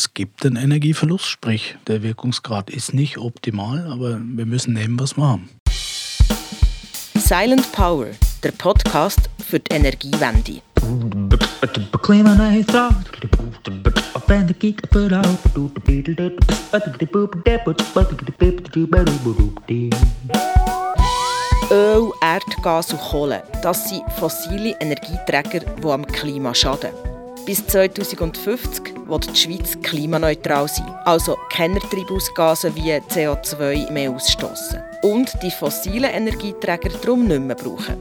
es gibt einen Energieverlust, sprich der Wirkungsgrad ist nicht optimal, aber wir müssen nehmen, was wir haben. Silent Power, der Podcast für die Energiewende. Öl, Erdgas und Kohle, das sind fossile Energieträger, die am Klima schaden. Bis 2050 wird die Schweiz klimaneutral sein, also keine Treibhausgase wie CO2 mehr ausstoßen und die fossilen Energieträger darum nicht mehr brauchen.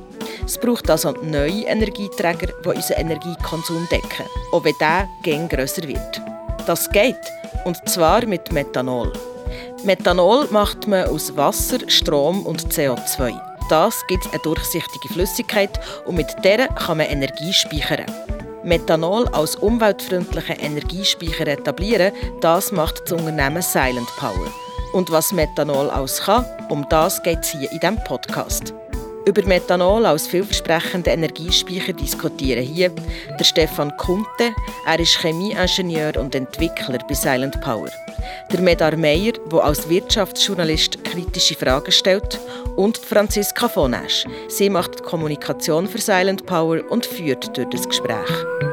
Es braucht also neue Energieträger, die unseren Energiekonsum decken, auch wenn der gern grösser wird. Das geht, und zwar mit Methanol. Methanol macht man aus Wasser, Strom und CO2. Das gibt eine durchsichtige Flüssigkeit und mit der kann man Energie speichern. Methanol als umweltfreundlichen Energiespeicher etablieren, das macht das Unternehmen Silent Power. Und was Methanol alles kann, um das geht es hier in diesem Podcast. Über Methanol als vielversprechenden Energiespeicher diskutieren hier der Stefan Kunte. Er ist Chemieingenieur und Entwickler bei Silent Power. Der Medar Meyer, der als Wirtschaftsjournalist kritische Fragen stellt. Und Franziska von Esch. Sie macht die Kommunikation für Silent Power und führt durch das Gespräch.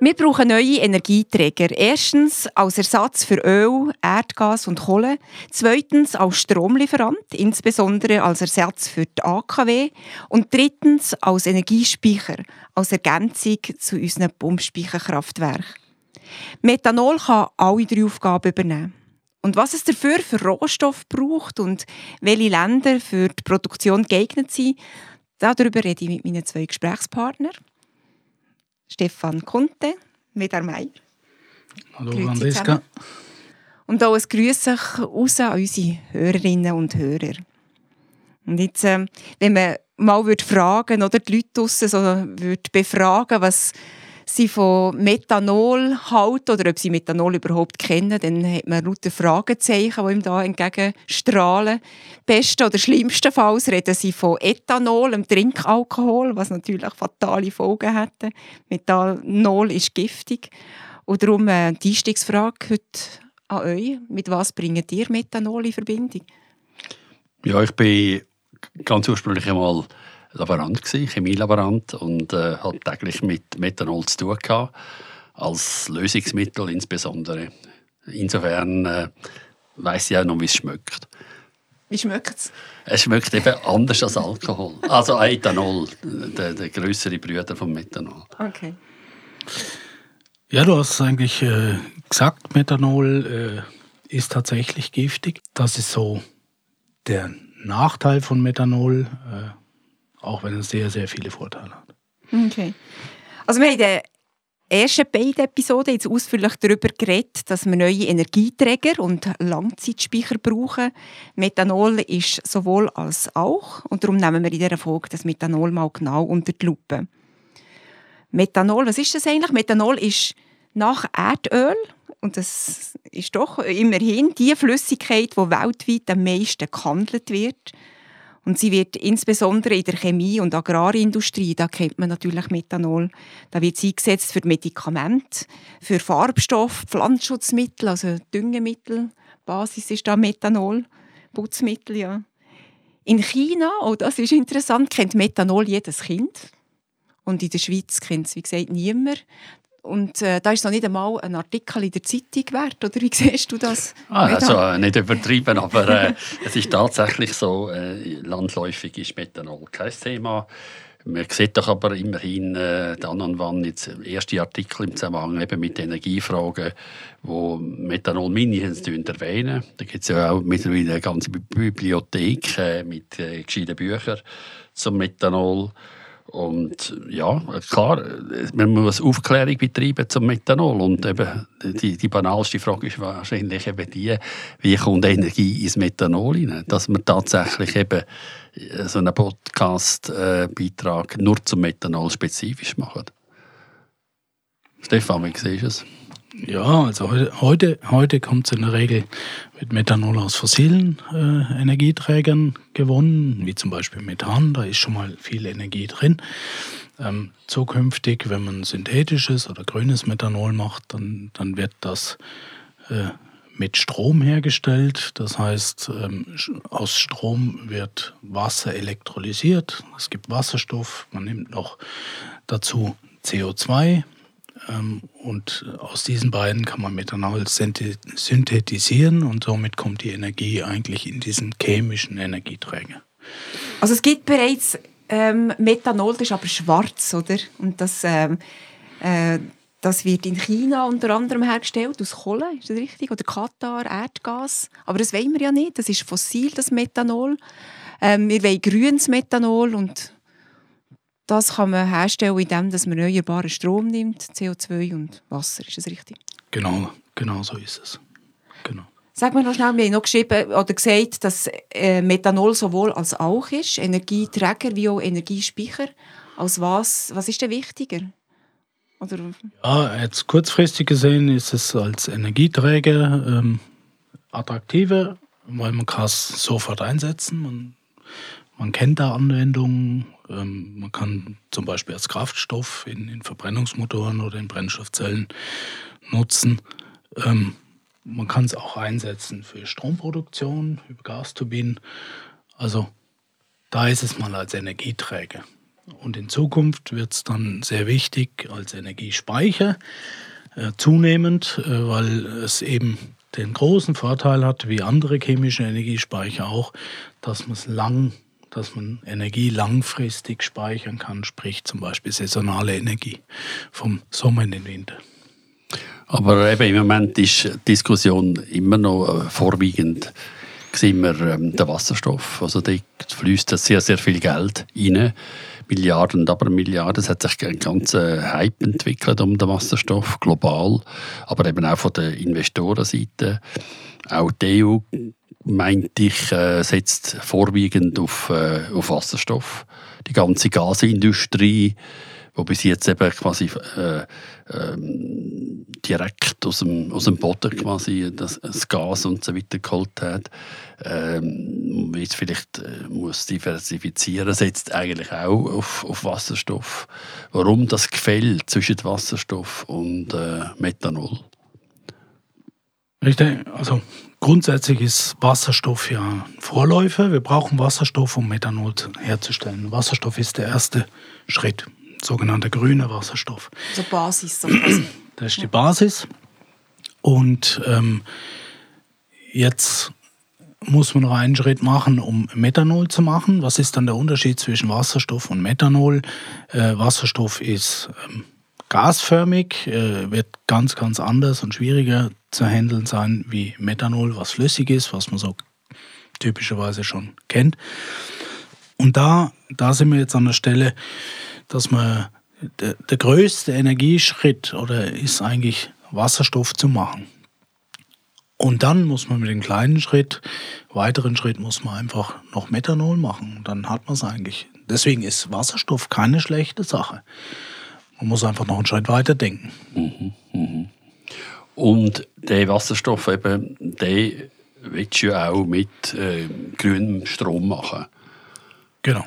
Wir brauchen neue Energieträger. Erstens als Ersatz für Öl, Erdgas und Kohle. Zweitens als Stromlieferant, insbesondere als Ersatz für die AKW. Und drittens als Energiespeicher, als Ergänzung zu unseren Pumpspeicherkraftwerken. Methanol kann alle drei Aufgaben übernehmen. Und was es dafür für Rohstoff braucht und welche Länder für die Produktion geeignet sind, darüber rede ich mit meinen zwei Gesprächspartnern. Stefan Conte, Medar Meier. Hallo Franziska. Und auch ein Grüß raus an unsere Hörerinnen und Hörer. Und jetzt, äh, wenn man mal würde fragen oder die Leute draussen so würde befragen, was sie von Methanol halten oder ob sie Methanol überhaupt kennen, dann hat man lauter Fragezeichen, die ihm da entgegenstrahlen. Besten oder schlimmstenfalls reden sie von Ethanol, einem Trinkalkohol, was natürlich fatale Folgen hätte. Methanol ist giftig. Und darum äh, die Einstiegsfrage heute an euch. Mit was bringt ihr Methanol in Verbindung? Ja, ich bin ganz ursprünglich einmal Laborant gewesen, Chemielaborant und äh, hat täglich mit Methanol zu tun gehabt, als Lösungsmittel insbesondere. Insofern äh, weiß ich auch noch, wie es schmeckt. Wie schmeckt es? Es schmeckt eben anders als Alkohol. Also Ethanol, der, der größere Brüder vom Methanol. Okay. Ja, du hast es eigentlich äh, gesagt, Methanol äh, ist tatsächlich giftig. Das ist so der Nachteil von Methanol. Äh, auch wenn es sehr, sehr viele Vorteile hat. Okay. Also wir haben in den ersten beiden Episoden jetzt ausführlich darüber geredet, dass wir neue Energieträger und Langzeitspeicher brauchen. Methanol ist sowohl als auch und darum nehmen wir in dieser Folge das Methanol mal genau unter die Lupe. Methanol, was ist das eigentlich? Methanol ist nach Erdöl und das ist doch immerhin die Flüssigkeit, die weltweit am meisten gehandelt wird. Und sie wird insbesondere in der Chemie- und Agrarindustrie, da kennt man natürlich Methanol, da wird sie eingesetzt für Medikamente, für Farbstoff, Pflanzenschutzmittel, also Düngemittel, Basis ist da Methanol, Putzmittel, ja. In China, oh, das ist interessant, kennt Methanol jedes Kind. Und in der Schweiz kennt es, wie gesagt, niemand. Und äh, da ist noch nicht einmal ein Artikel in der Zeitung wert, oder wie siehst du das? Ah, also äh, nicht übertrieben, aber äh, es ist tatsächlich so, äh, landläufig ist Methanol kein Thema. Man sieht doch aber immerhin äh, dann und wann jetzt erste Artikel im Zusammenhang eben mit Energiefragen, wo Methanol mindestens erwähnen. Da gibt es ja auch mittlerweile eine ganze Bibliothek äh, mit gescheiten Büchern zum Methanol. Und ja, klar, man muss Aufklärung betreiben zum Methanol. Und eben die, die banalste Frage ist wahrscheinlich eben die, wie kommt Energie ins Methanol hinein? Dass man tatsächlich eben so einen Podcast-Beitrag nur zum Methanol spezifisch macht. Stefan, wie siehst du es? Ja, also heute, heute kommt es in der Regel mit Methanol aus fossilen äh, Energieträgern gewonnen, wie zum Beispiel Methan, da ist schon mal viel Energie drin. Ähm, zukünftig, wenn man synthetisches oder grünes Methanol macht, dann, dann wird das äh, mit Strom hergestellt. Das heißt, ähm, aus Strom wird Wasser elektrolysiert. Es gibt Wasserstoff. Man nimmt noch dazu CO2. Ähm, und aus diesen beiden kann man Methanol synthetisieren und somit kommt die Energie eigentlich in diesen chemischen Energieträger. Also es gibt bereits ähm, Methanol, das ist aber schwarz, oder? Und das, ähm, äh, das wird in China unter anderem hergestellt, aus Kohle, ist das richtig? Oder Katar, Erdgas. Aber das wollen wir ja nicht, das ist fossil, das Methanol. Ähm, wir wollen grünes Methanol und das kann man herstellen, indem man erneuerbaren Strom nimmt, CO2 und Wasser. Ist das richtig? Genau, genau so ist es. Genau. Sag mir noch schnell, wir haben noch geschrieben oder gesagt, dass äh, Methanol sowohl als auch ist, Energieträger wie auch Energiespeicher. Als was, was ist denn wichtiger? Oder? Ja, jetzt kurzfristig gesehen ist es als Energieträger ähm, attraktiver, weil man kann es sofort einsetzen. Man, man kennt da Anwendungen. Ähm, man kann zum Beispiel als Kraftstoff in, in Verbrennungsmotoren oder in Brennstoffzellen nutzen. Ähm, man kann es auch einsetzen für Stromproduktion über Gasturbinen. Also da ist es mal als Energieträger. Und in Zukunft wird es dann sehr wichtig als Energiespeicher äh, zunehmend, äh, weil es eben den großen Vorteil hat, wie andere chemische Energiespeicher auch, dass man lang, dass man Energie langfristig speichern kann, sprich zum Beispiel saisonale Energie vom Sommer in den Winter. Aber eben im Moment ist die Diskussion immer noch äh, vorwiegend sehen wir ähm, der Wasserstoff. Also da fließt sehr, sehr viel Geld rein. Milliarden und aber Milliarden. Es hat sich ein ganzer Hype entwickelt um den Wasserstoff, global, aber eben auch von der Investorenseite. Auch die EU, meint ich, äh, setzt vorwiegend auf, äh, auf Wasserstoff. Die ganze Gasindustrie wo bis jetzt eben quasi äh, äh, direkt aus dem, aus dem Boden quasi das, das Gas und so weiter geholt hat. Ähm, jetzt vielleicht äh, muss diversifizieren, setzt eigentlich auch auf, auf Wasserstoff. Warum das Gefälle zwischen Wasserstoff und äh, Methanol? Richtig, also grundsätzlich ist Wasserstoff ja ein Vorläufer. Wir brauchen Wasserstoff, um Methanol herzustellen. Wasserstoff ist der erste Schritt sogenannter grüner Wasserstoff. Also Basis. So das ist die Basis. Und ähm, jetzt muss man noch einen Schritt machen, um Methanol zu machen. Was ist dann der Unterschied zwischen Wasserstoff und Methanol? Äh, Wasserstoff ist ähm, gasförmig, äh, wird ganz, ganz anders und schwieriger zu handeln sein wie Methanol, was flüssig ist, was man so typischerweise schon kennt. Und da, da sind wir jetzt an der Stelle, dass man der, der größte Energieschritt oder ist eigentlich Wasserstoff zu machen. Und dann muss man mit dem kleinen Schritt, weiteren Schritt muss man einfach noch Methanol machen. Und dann hat man es eigentlich. Deswegen ist Wasserstoff keine schlechte Sache. Man muss einfach noch einen Schritt weiter denken. Mhm, mhm. Und der Wasserstoff eben, der willst du ja auch mit äh, grünem Strom machen. Genau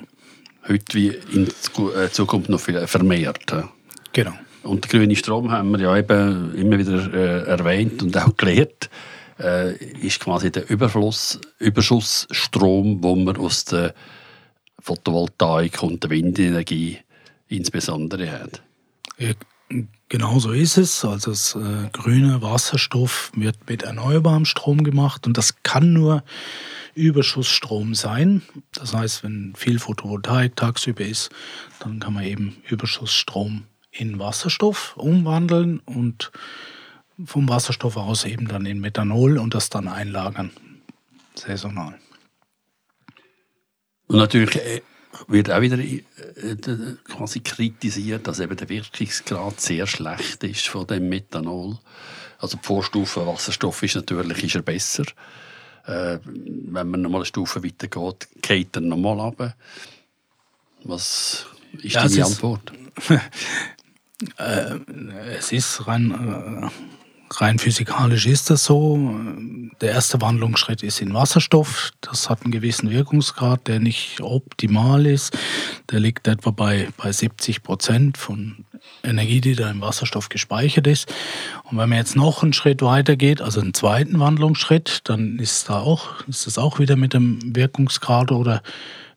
heute wie in äh, Zukunft noch viel vermehrt. Genau. Und den grünen Strom haben wir ja eben immer wieder äh, erwähnt und auch gelernt, äh, ist quasi der Überfluss, Überschussstrom, den man aus der Photovoltaik und der Windenergie insbesondere hat. Genau so ist es. Also das äh, grüne Wasserstoff wird mit erneuerbarem Strom gemacht und das kann nur Überschussstrom sein. Das heißt, wenn viel Photovoltaik tagsüber ist, dann kann man eben Überschussstrom in Wasserstoff umwandeln und vom Wasserstoff aus eben dann in Methanol und das dann einlagern, saisonal. Und natürlich äh, wird auch wieder äh, quasi kritisiert, dass eben der Wirkungsgrad sehr schlecht ist von dem Methanol. Also die Vorstufe Wasserstoff ist natürlich ist er besser äh, wenn man nochmal eine Stufe weiter geht, geht er nochmal runter. Was ist ja, deine Antwort? äh, es ist rein, rein physikalisch ist das so. Der erste Wandlungsschritt ist in Wasserstoff. Das hat einen gewissen Wirkungsgrad, der nicht optimal ist. Der liegt etwa bei, bei 70 Prozent von Energie, die da im Wasserstoff gespeichert ist. Und wenn man jetzt noch einen Schritt weiter geht, also einen zweiten Wandlungsschritt, dann ist, da auch, ist das auch wieder mit dem Wirkungsgrad oder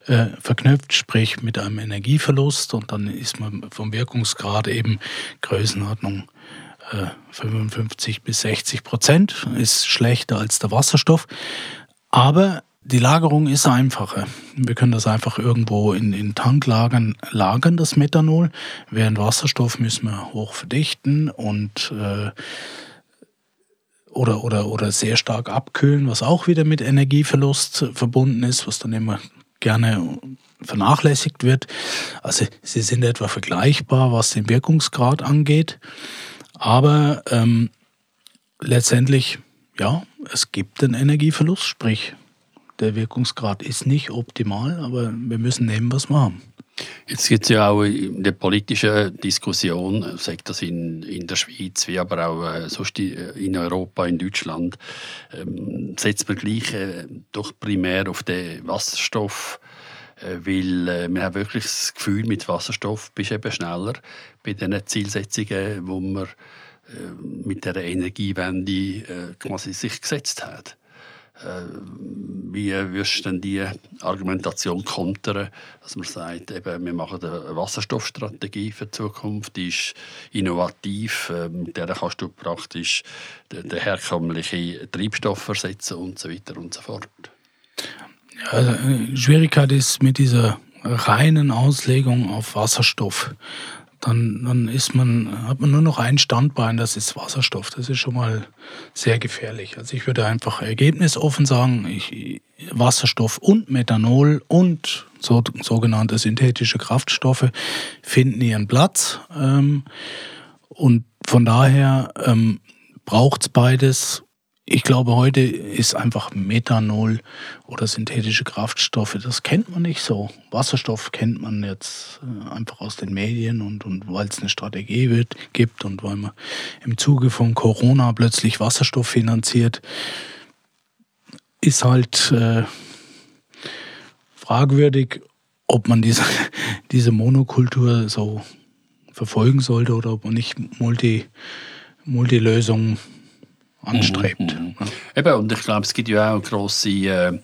äh, verknüpft, sprich mit einem Energieverlust. Und dann ist man vom Wirkungsgrad eben Größenordnung 55 äh, bis 60 Prozent, ist schlechter als der Wasserstoff. Aber die Lagerung ist einfacher. Wir können das einfach irgendwo in, in Tanklagern lagern, das Methanol. Während Wasserstoff müssen wir hoch verdichten und äh, oder, oder, oder sehr stark abkühlen, was auch wieder mit Energieverlust verbunden ist, was dann immer gerne vernachlässigt wird. Also sie sind etwa vergleichbar, was den Wirkungsgrad angeht. Aber ähm, letztendlich, ja, es gibt einen Energieverlust, sprich, der Wirkungsgrad ist nicht optimal, aber wir müssen nehmen, was wir haben. Jetzt gibt es ja auch in der politischen Diskussion, sagt das in, in der Schweiz, wie aber auch äh, sonst in Europa, in Deutschland, ähm, setzt man gleich äh, doch primär auf den Wasserstoff, äh, weil äh, wir haben wirklich das Gefühl, mit Wasserstoff bist du eben schneller bei den Zielsetzungen, wo man äh, mit der Energiewende äh, quasi sich gesetzt hat. Wie wirst du denn die Argumentation kontern, dass man sagt, eben, wir machen eine Wasserstoffstrategie für die Zukunft, die ist innovativ, mit der kannst du praktisch den, den herkömmlichen Treibstoff ersetzen und so weiter und so fort. Also, die Schwierigkeit ist mit dieser reinen Auslegung auf Wasserstoff dann, dann ist man, hat man nur noch ein Standbein, das ist Wasserstoff. Das ist schon mal sehr gefährlich. Also ich würde einfach ergebnisoffen sagen, ich, Wasserstoff und Methanol und so, sogenannte synthetische Kraftstoffe finden ihren Platz. Ähm, und von daher ähm, braucht es beides ich glaube, heute ist einfach Methanol oder synthetische Kraftstoffe, das kennt man nicht so. Wasserstoff kennt man jetzt äh, einfach aus den Medien und, und weil es eine Strategie wird, gibt und weil man im Zuge von Corona plötzlich Wasserstoff finanziert, ist halt äh, fragwürdig, ob man diese, diese Monokultur so verfolgen sollte oder ob man nicht Multi, Multilösungen anstrebt. Mhm, mhm. Eben, und ich glaube, es gibt ja auch grosse, äh, äh,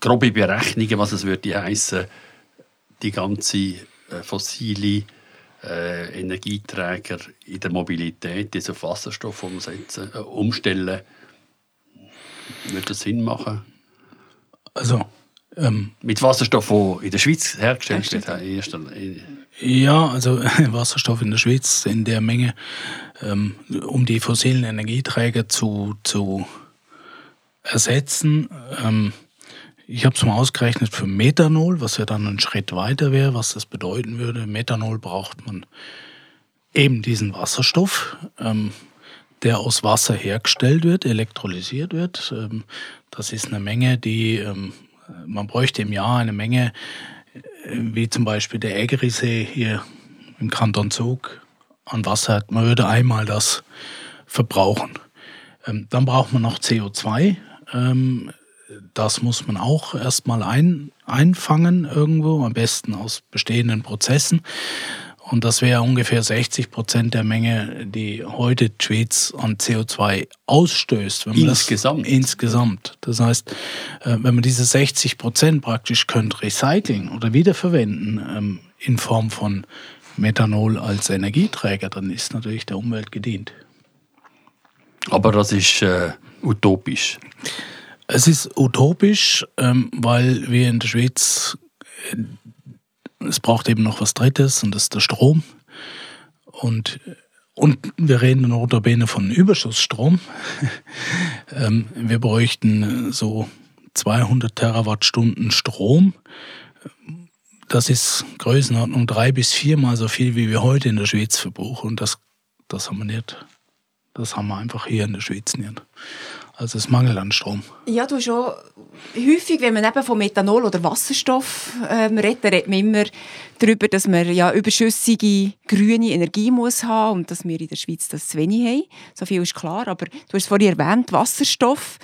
grobe Berechnungen, was es würde heißen, die ganze äh, fossile äh, Energieträger in der Mobilität, die auf Wasserstoff umsetzen, äh, umstellen. Würde das Sinn machen? Also, ähm, Mit Wasserstoff, der in der Schweiz hergestellt wird, ja, also Wasserstoff in der Schweiz in der Menge, ähm, um die fossilen Energieträger zu, zu ersetzen. Ähm, ich habe es mal ausgerechnet für Methanol, was ja dann ein Schritt weiter wäre, was das bedeuten würde. Methanol braucht man eben diesen Wasserstoff, ähm, der aus Wasser hergestellt wird, elektrolysiert wird. Ähm, das ist eine Menge, die ähm, man bräuchte im Jahr eine Menge wie zum Beispiel der Ägerisee hier im Kanton Zug an Wasser hat. Man würde einmal das verbrauchen. Ähm, dann braucht man noch CO2. Ähm, das muss man auch erstmal ein, einfangen irgendwo, am besten aus bestehenden Prozessen. Und das wäre ungefähr 60 Prozent der Menge, die heute Schweiz an CO2 ausstößt. insgesamt? Das, insgesamt. Das heißt, äh, wenn man diese 60 Prozent praktisch könnte recyceln oder wiederverwenden ähm, in Form von Methanol als Energieträger, dann ist natürlich der Umwelt gedient. Aber das ist äh, utopisch. Es ist utopisch, ähm, weil wir in der Schweiz es braucht eben noch was Drittes und das ist der Strom. Und, und wir reden notabene von Überschussstrom. Ähm, wir bräuchten so 200 Terawattstunden Strom. Das ist Größenordnung drei bis viermal so viel, wie wir heute in der Schweiz verbrauchen. Und das, das haben wir nicht. Das haben wir einfach hier in der Schweiz nicht. Also es mangelt an Strom. Ja, du schon häufig, wenn man eben von Methanol oder Wasserstoff ähm, redet, redet man immer darüber, dass man ja überschüssige grüne Energie muss haben und dass wir in der Schweiz das zu wenig haben. So viel ist klar. Aber du hast vorhin erwähnt, Wasserstoff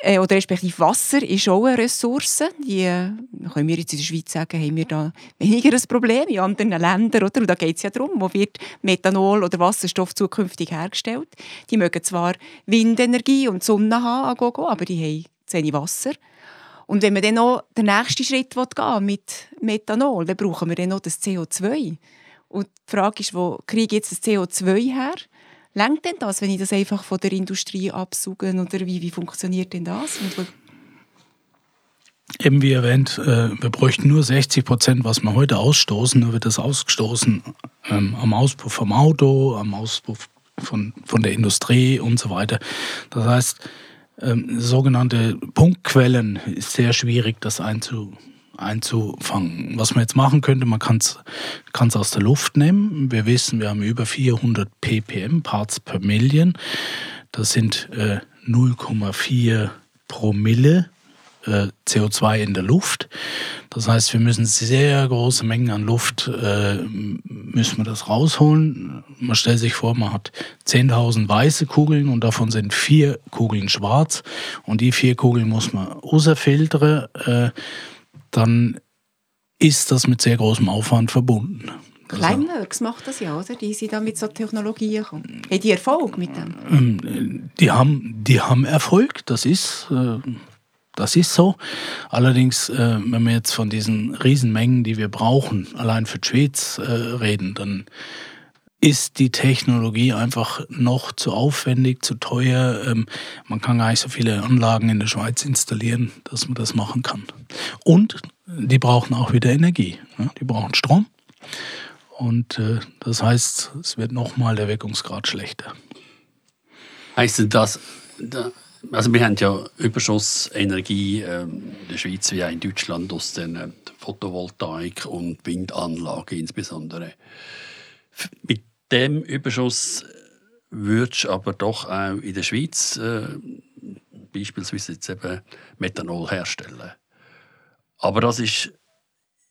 äh, oder respektive Wasser ist auch eine Ressource. Die äh, können wir jetzt in der Schweiz sagen, haben wir da weniger ein Problem in anderen Ländern. Oder? Und da geht es ja darum, wo wird Methanol oder Wasserstoff zukünftig hergestellt. Die mögen zwar Windenergie und Sonne haben, aber die haben zu Wasser. Und wenn man dann noch den nächsten Schritt gehen mit Methanol, dann brauchen wir dann noch das CO2. Und die Frage ist, wo kriege ich jetzt das CO2 her? Längt denn das, wenn ich das einfach von der Industrie absuche? Oder wie, wie funktioniert denn das? Eben wie erwähnt, äh, wir bräuchten nur 60 Prozent, was wir heute ausstoßen. Nur wird das ausgestoßen ähm, am Auspuff vom Auto, am Auspuff von, von der Industrie und so weiter. Das heißt, ähm, sogenannte Punktquellen ist sehr schwierig, das einzu, einzufangen. Was man jetzt machen könnte, man kann es aus der Luft nehmen. Wir wissen, wir haben über 400 ppm, Parts per Million. Das sind äh, 0,4 Promille äh, CO2 in der Luft. Das heißt, wir müssen sehr große Mengen an Luft, äh, müssen wir das rausholen. Man stellt sich vor, man hat 10.000 weiße Kugeln und davon sind vier Kugeln schwarz und die vier Kugeln muss man rausfiltern. Äh, dann ist das mit sehr großem Aufwand verbunden. Kleinworks macht das ja, oder? Die sind da mit so Technologien gekommen. Haben die Erfolg mit dem? Ähm, die haben, die haben Erfolg, das ist, äh, das ist so. Allerdings, äh, wenn wir jetzt von diesen Riesenmengen, die wir brauchen, allein für die Schweiz äh, reden, dann ist die Technologie einfach noch zu aufwendig, zu teuer. Ähm, man kann gar nicht so viele Anlagen in der Schweiz installieren, dass man das machen kann. Und die brauchen auch wieder Energie. Ne? Die brauchen Strom. Und äh, das heißt, es wird nochmal der Wirkungsgrad schlechter. Heißt das, also wir haben ja Überschussenergie ähm, in der Schweiz wie auch in Deutschland aus den äh, Photovoltaik- und Windanlagen insbesondere. Mit dem Überschuss würdest du aber doch auch in der Schweiz äh, beispielsweise jetzt eben Methanol herstellen. Aber das ist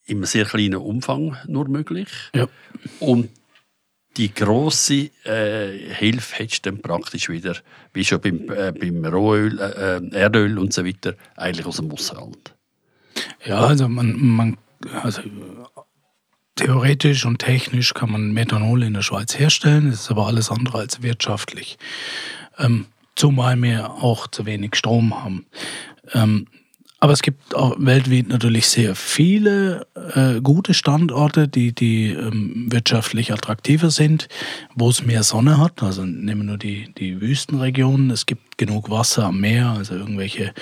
in einem sehr kleinen Umfang nur möglich. Ja. Und die grosse äh, Hilfe hättest du dann praktisch wieder, wie schon beim, äh, beim Rohöl, äh, äh Erdöl und so weiter, eigentlich aus dem Ausland. Ja, also man, man also theoretisch und technisch kann man Methanol in der Schweiz herstellen, das ist aber alles andere als wirtschaftlich. Ähm, zumal wir auch zu wenig Strom haben. Ähm, aber es gibt auch weltweit natürlich sehr viele äh, gute Standorte, die, die ähm, wirtschaftlich attraktiver sind, wo es mehr Sonne hat. Also nehmen wir nur die, die Wüstenregionen. Es gibt genug Wasser am Meer, also irgendwelche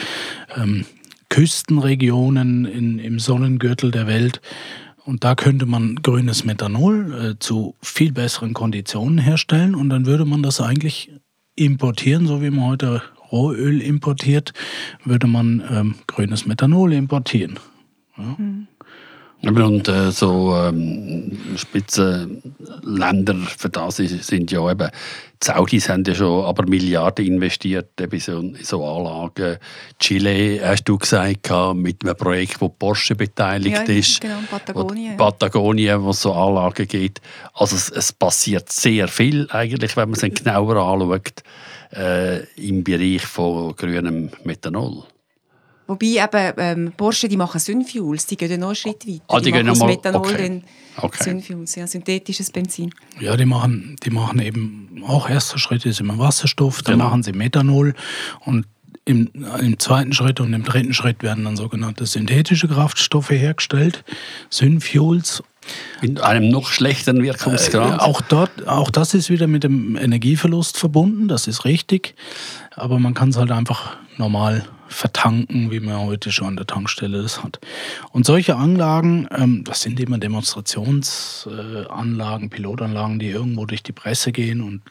ähm, Küstenregionen in, im Sonnengürtel der Welt. Und da könnte man grünes Methanol äh, zu viel besseren Konditionen herstellen und dann würde man das eigentlich importieren, so wie man heute Rohöl importiert, würde man ähm, grünes Methanol importieren. Ja. Mhm. Und äh, so ähm, Spitzenländer für das sind ja eben, die Saudis haben ja schon aber Milliarden investiert in so, so Anlagen. Chile, hast du gesagt, mit einem Projekt, wo Porsche beteiligt ja, ist. Genau, Patagonien. Patagonien, wo es so Anlagen gibt. Also es, es passiert sehr viel eigentlich, wenn man es genauer anschaut, äh, im Bereich von grünem Methanol. Wobei eben ähm, Porsche, die machen Synfuels, die gehen noch einen Schritt weiter. Ah, die, die gehen machen aus Methanol okay. den okay. Synfuels, ja, synthetisches Benzin. Ja, die machen, die machen eben auch erster Schritt ist immer Wasserstoff, dann genau. machen sie Methanol und im, im, zweiten Schritt und im dritten Schritt werden dann sogenannte synthetische Kraftstoffe hergestellt, Synfuels. In einem noch schlechteren Wirkungsgrad. Äh, auch, dort, auch das ist wieder mit dem Energieverlust verbunden, das ist richtig. Aber man kann es halt einfach normal vertanken, wie man heute schon an der Tankstelle das hat. Und solche Anlagen, ähm, das sind immer Demonstrationsanlagen, äh, Pilotanlagen, die irgendwo durch die Presse gehen und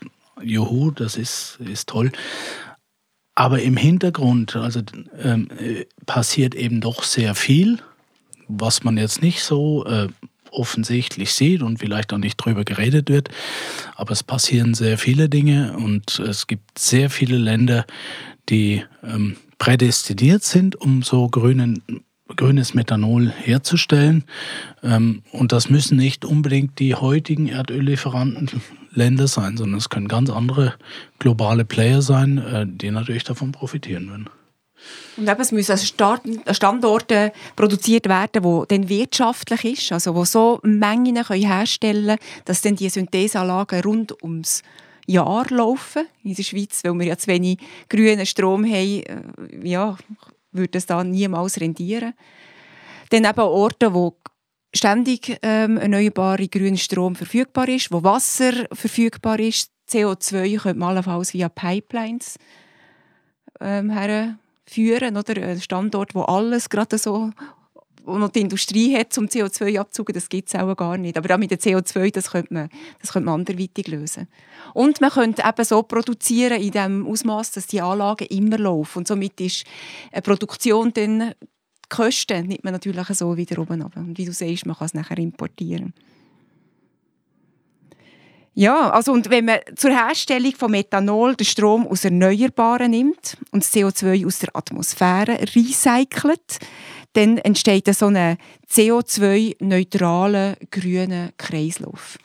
juhu, das ist, ist toll. Aber im Hintergrund also, ähm, passiert eben doch sehr viel, was man jetzt nicht so äh, offensichtlich sieht und vielleicht auch nicht drüber geredet wird. Aber es passieren sehr viele Dinge und es gibt sehr viele Länder, die ähm, prädestiniert sind, um so grünen, grünes Methanol herzustellen. Ähm, und das müssen nicht unbedingt die heutigen Erdöllieferanten Länder sein, sondern es können ganz andere globale Player sein, äh, die natürlich davon profitieren würden. Und eben, es müssen Standorte produziert werden, wo dann wirtschaftlich ist, also wo so Mengen können herstellen können, dass dann die Syntheseanlagen rund ums Jahr laufen in der Schweiz, weil wir ja zu wenig grünen Strom haben, äh, ja, würde es da niemals rendieren. Dann eben Orte, wo ständig ähm, erneuerbarer grüner Strom verfügbar ist, wo Wasser verfügbar ist. CO2 könnte man allenfalls via Pipelines ähm, herführen, oder? Ein Standort, wo alles gerade so wo noch die Industrie hat, um CO2 abzugen, das gibt es auch gar nicht. Aber auch mit dem CO2, das könnte man, das könnte man anderweitig lösen. Und man könnte eben so produzieren in dem Ausmaß, dass die Anlagen immer laufen. Und somit ist eine Produktion dann die Kosten nimmt man natürlich so wieder oben ab. Und wie du siehst, man kann es nachher importieren. Ja, also und wenn man zur Herstellung von Methanol den Strom aus Erneuerbaren nimmt und das CO2 aus der Atmosphäre recycelt, dann entsteht so ein CO2-neutraler grüner Kreislauf.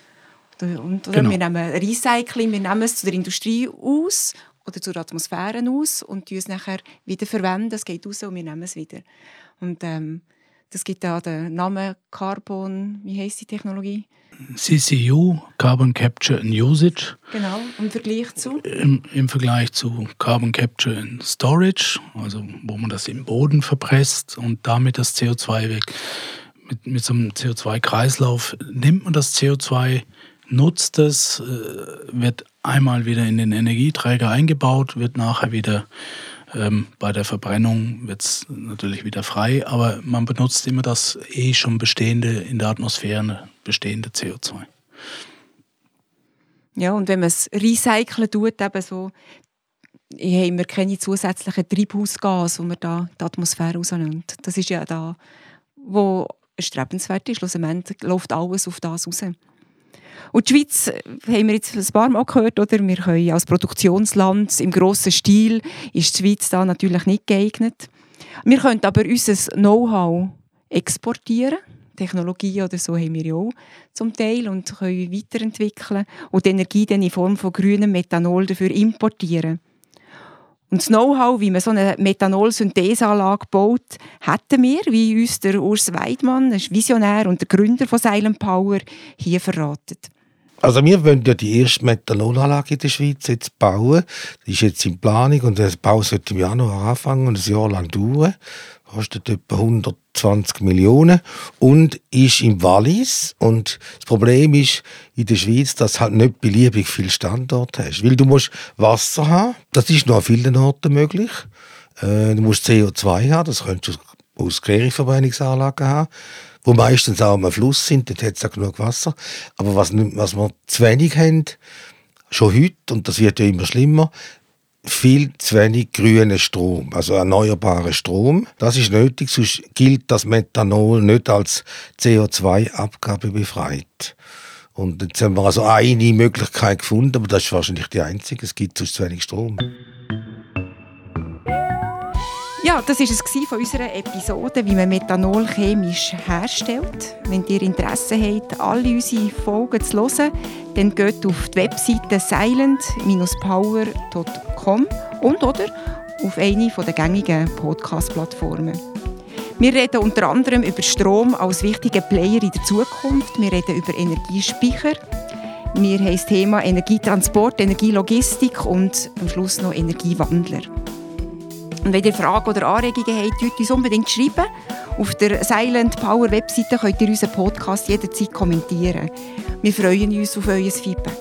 Und, oder? Genau. Wir nehmen Recycling, wir nehmen es zu der Industrie aus oder zur Atmosphäre aus und es nachher wieder verwenden. Es geht raus und wir nehmen es wieder. Und ähm, das gibt da den Namen Carbon, wie heißt die Technologie? CCU, Carbon Capture and Usage. Genau, im Vergleich zu? Im, Im, Vergleich zu Carbon Capture and Storage, also wo man das im Boden verpresst und damit das CO2 weg. Mit, mit so einem CO2-Kreislauf nimmt man das CO2, nutzt es, äh, wird einmal wieder in den Energieträger eingebaut, wird nachher wieder ähm, bei der Verbrennung wird es natürlich wieder frei, aber man benutzt immer das eh schon bestehende in der Atmosphäre bestehende CO2. Ja, und wenn man es recyceln tut, eben so, haben wir keine zusätzlichen Treibhausgase, die man da die Atmosphäre rausnimmt. Das ist ja da, wo strebenswert ist. Schlussendlich läuft alles auf das raus. Und die Schweiz, äh, haben wir jetzt ein paar Mal gehört, oder? wir können als Produktionsland im grossen Stil, ist die Schweiz da natürlich nicht geeignet. Wir können aber unser Know-how exportieren. Technologie oder so haben wir ja auch zum Teil und können weiterentwickeln und die Energie dann in Form von grünem Methanol dafür importieren. Und das Know-how, wie man so eine Methanol-Syntheseanlage baut, hätten wir, wie uns der Urs Weidmann, ein Visionär und der Gründer von Silent Power, hier verraten. Also wir wollen ja die erste Methanolanlage in der Schweiz jetzt bauen. Die ist jetzt in Planung und der Bau sollte im Januar anfangen und ein Jahr lang dauern. Kostet etwa 120 Millionen und ist im Wallis. Und das Problem ist in der Schweiz, dass du halt nicht beliebig viele Standorte hast. Weil du musst Wasser haben, das ist noch an vielen Orten möglich. Äh, du musst CO2 haben, das könntest du aus Klärungsverbrennungsanlagen haben wo meistens auch am Fluss sind, dort hat es auch genug Wasser. Aber was, was wir zu wenig haben, schon heute, und das wird ja immer schlimmer, viel zu wenig grünen Strom, also erneuerbaren Strom. Das ist nötig, sonst gilt das Methanol nicht als CO2-Abgabe befreit. Und jetzt haben wir also eine Möglichkeit gefunden, aber das ist wahrscheinlich die einzige. Es gibt sonst zu wenig Strom. Ja, das war es von unserer Episode, wie man Methanol chemisch herstellt. Wenn ihr Interesse habt, alle unsere Folgen zu hören, dann geht auf die Webseite silent-power.com und oder auf eine der gängigen Podcast-Plattformen. Wir reden unter anderem über Strom als wichtigen Player in der Zukunft. Wir reden über Energiespeicher. Wir haben das Thema Energietransport, Energielogistik und am Schluss noch Energiewandler. Und wenn ihr Fragen oder Anregungen habt, könnt uns unbedingt schreiben. Auf der Silent Power Webseite könnt ihr unseren Podcast jederzeit kommentieren. Wir freuen uns auf euer Feedback.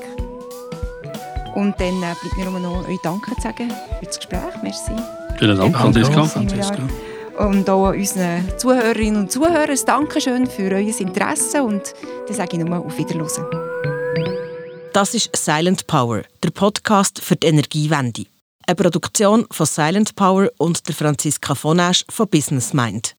Und dann äh, bleibt mir nur noch euch Danke zu sagen für das Gespräch. Merci. Vielen Dank, Franziska. Franziska. Und auch unseren Zuhörerinnen und Zuhörern ein Dankeschön für euer Interesse und dann sage ich nur auf Wiederhören. Das ist Silent Power, der Podcast für die Energiewende. Eine Produktion von Silent Power und der Franziska von Asch von Business Mind.